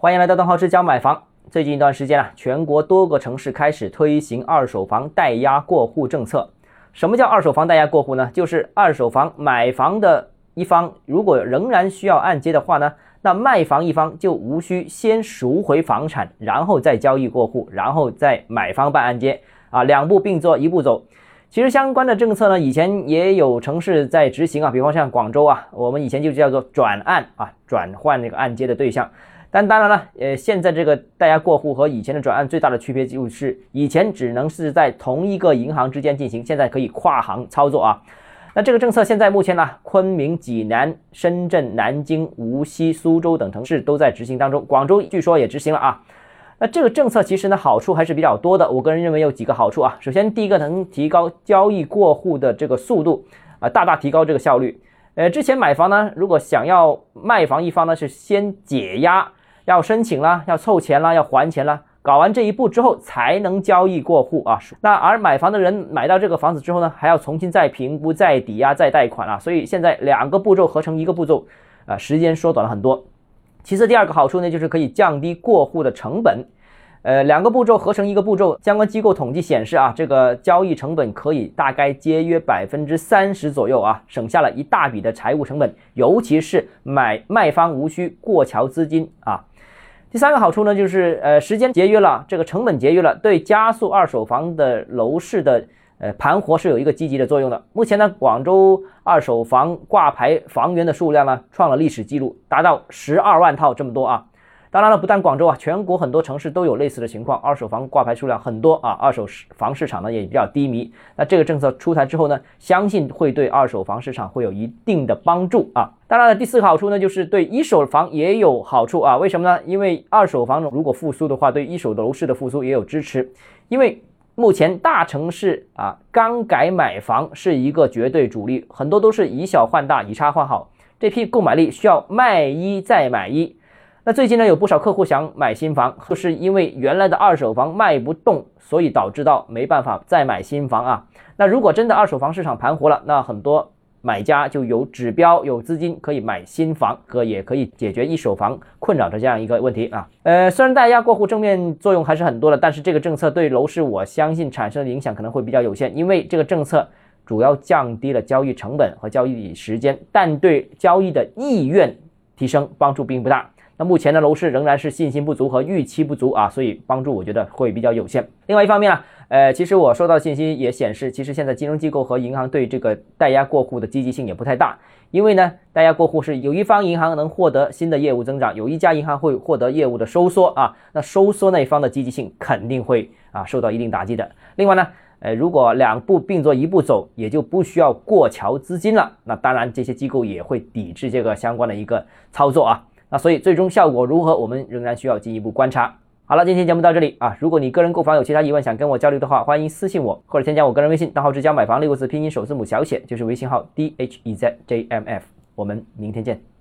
欢迎来到邓浩之教买房。最近一段时间啊，全国多个城市开始推行二手房代押过户政策。什么叫二手房代押过户呢？就是二手房买房的一方如果仍然需要按揭的话呢，那卖房一方就无需先赎回房产，然后再交易过户，然后再买方办按揭啊，两步并作一步走。其实相关的政策呢，以前也有城市在执行啊，比方像广州啊，我们以前就叫做转按啊，转换那个按揭的对象。但当然了，呃，现在这个代押过户和以前的转案最大的区别就是，以前只能是在同一个银行之间进行，现在可以跨行操作啊。那这个政策现在目前呢，昆明、济南、深圳、南京、无锡、苏州等城市都在执行当中，广州据说也执行了啊。那这个政策其实呢，好处还是比较多的。我个人认为有几个好处啊。首先，第一个能提高交易过户的这个速度啊，大大提高这个效率。呃，之前买房呢，如果想要卖房一方呢是先解押，要申请啦，要凑钱啦，要还钱啦，搞完这一步之后才能交易过户啊。那而买房的人买到这个房子之后呢，还要重新再评估、再抵押、再贷款啊。所以现在两个步骤合成一个步骤啊，时间缩短了很多。其次，第二个好处呢，就是可以降低过户的成本。呃，两个步骤合成一个步骤，相关机构统计显示啊，这个交易成本可以大概节约百分之三十左右啊，省下了一大笔的财务成本，尤其是买卖方无需过桥资金啊。第三个好处呢，就是呃，时间节约了，这个成本节约了，对加速二手房的楼市的。呃，盘活是有一个积极的作用的。目前呢，广州二手房挂牌房源的数量呢，创了历史记录，达到十二万套这么多啊。当然了，不但广州啊，全国很多城市都有类似的情况，二手房挂牌数量很多啊。二手房市场呢也比较低迷。那这个政策出台之后呢，相信会对二手房市场会有一定的帮助啊。当然了，第四个好处呢，就是对一手房也有好处啊。为什么呢？因为二手房如果复苏的话，对一手楼市的复苏也有支持，因为。目前大城市啊，刚改买房是一个绝对主力，很多都是以小换大，以差换好，这批购买力需要卖一再买一。那最近呢，有不少客户想买新房，就是因为原来的二手房卖不动，所以导致到没办法再买新房啊。那如果真的二手房市场盘活了，那很多。买家就有指标、有资金可以买新房，和也可以解决一手房困扰的这样一个问题啊。呃，虽然代押过户正面作用还是很多的，但是这个政策对楼市我相信产生的影响可能会比较有限，因为这个政策主要降低了交易成本和交易时间，但对交易的意愿提升帮助并不大。那目前的楼市仍然是信心不足和预期不足啊，所以帮助我觉得会比较有限。另外一方面呢。呃，其实我收到信息也显示，其实现在金融机构和银行对这个代押过户的积极性也不太大，因为呢，代押过户是有一方银行能获得新的业务增长，有一家银行会获得业务的收缩啊，那收缩那一方的积极性肯定会啊受到一定打击的。另外呢，呃，如果两步并作一步走，也就不需要过桥资金了，那当然这些机构也会抵制这个相关的一个操作啊，那所以最终效果如何，我们仍然需要进一步观察。好了，今天节目到这里啊！如果你个人购房有其他疑问，想跟我交流的话，欢迎私信我或者添加我个人微信，账号之家买房六个字拼音首字母小写就是微信号 d h e z j m f。我们明天见。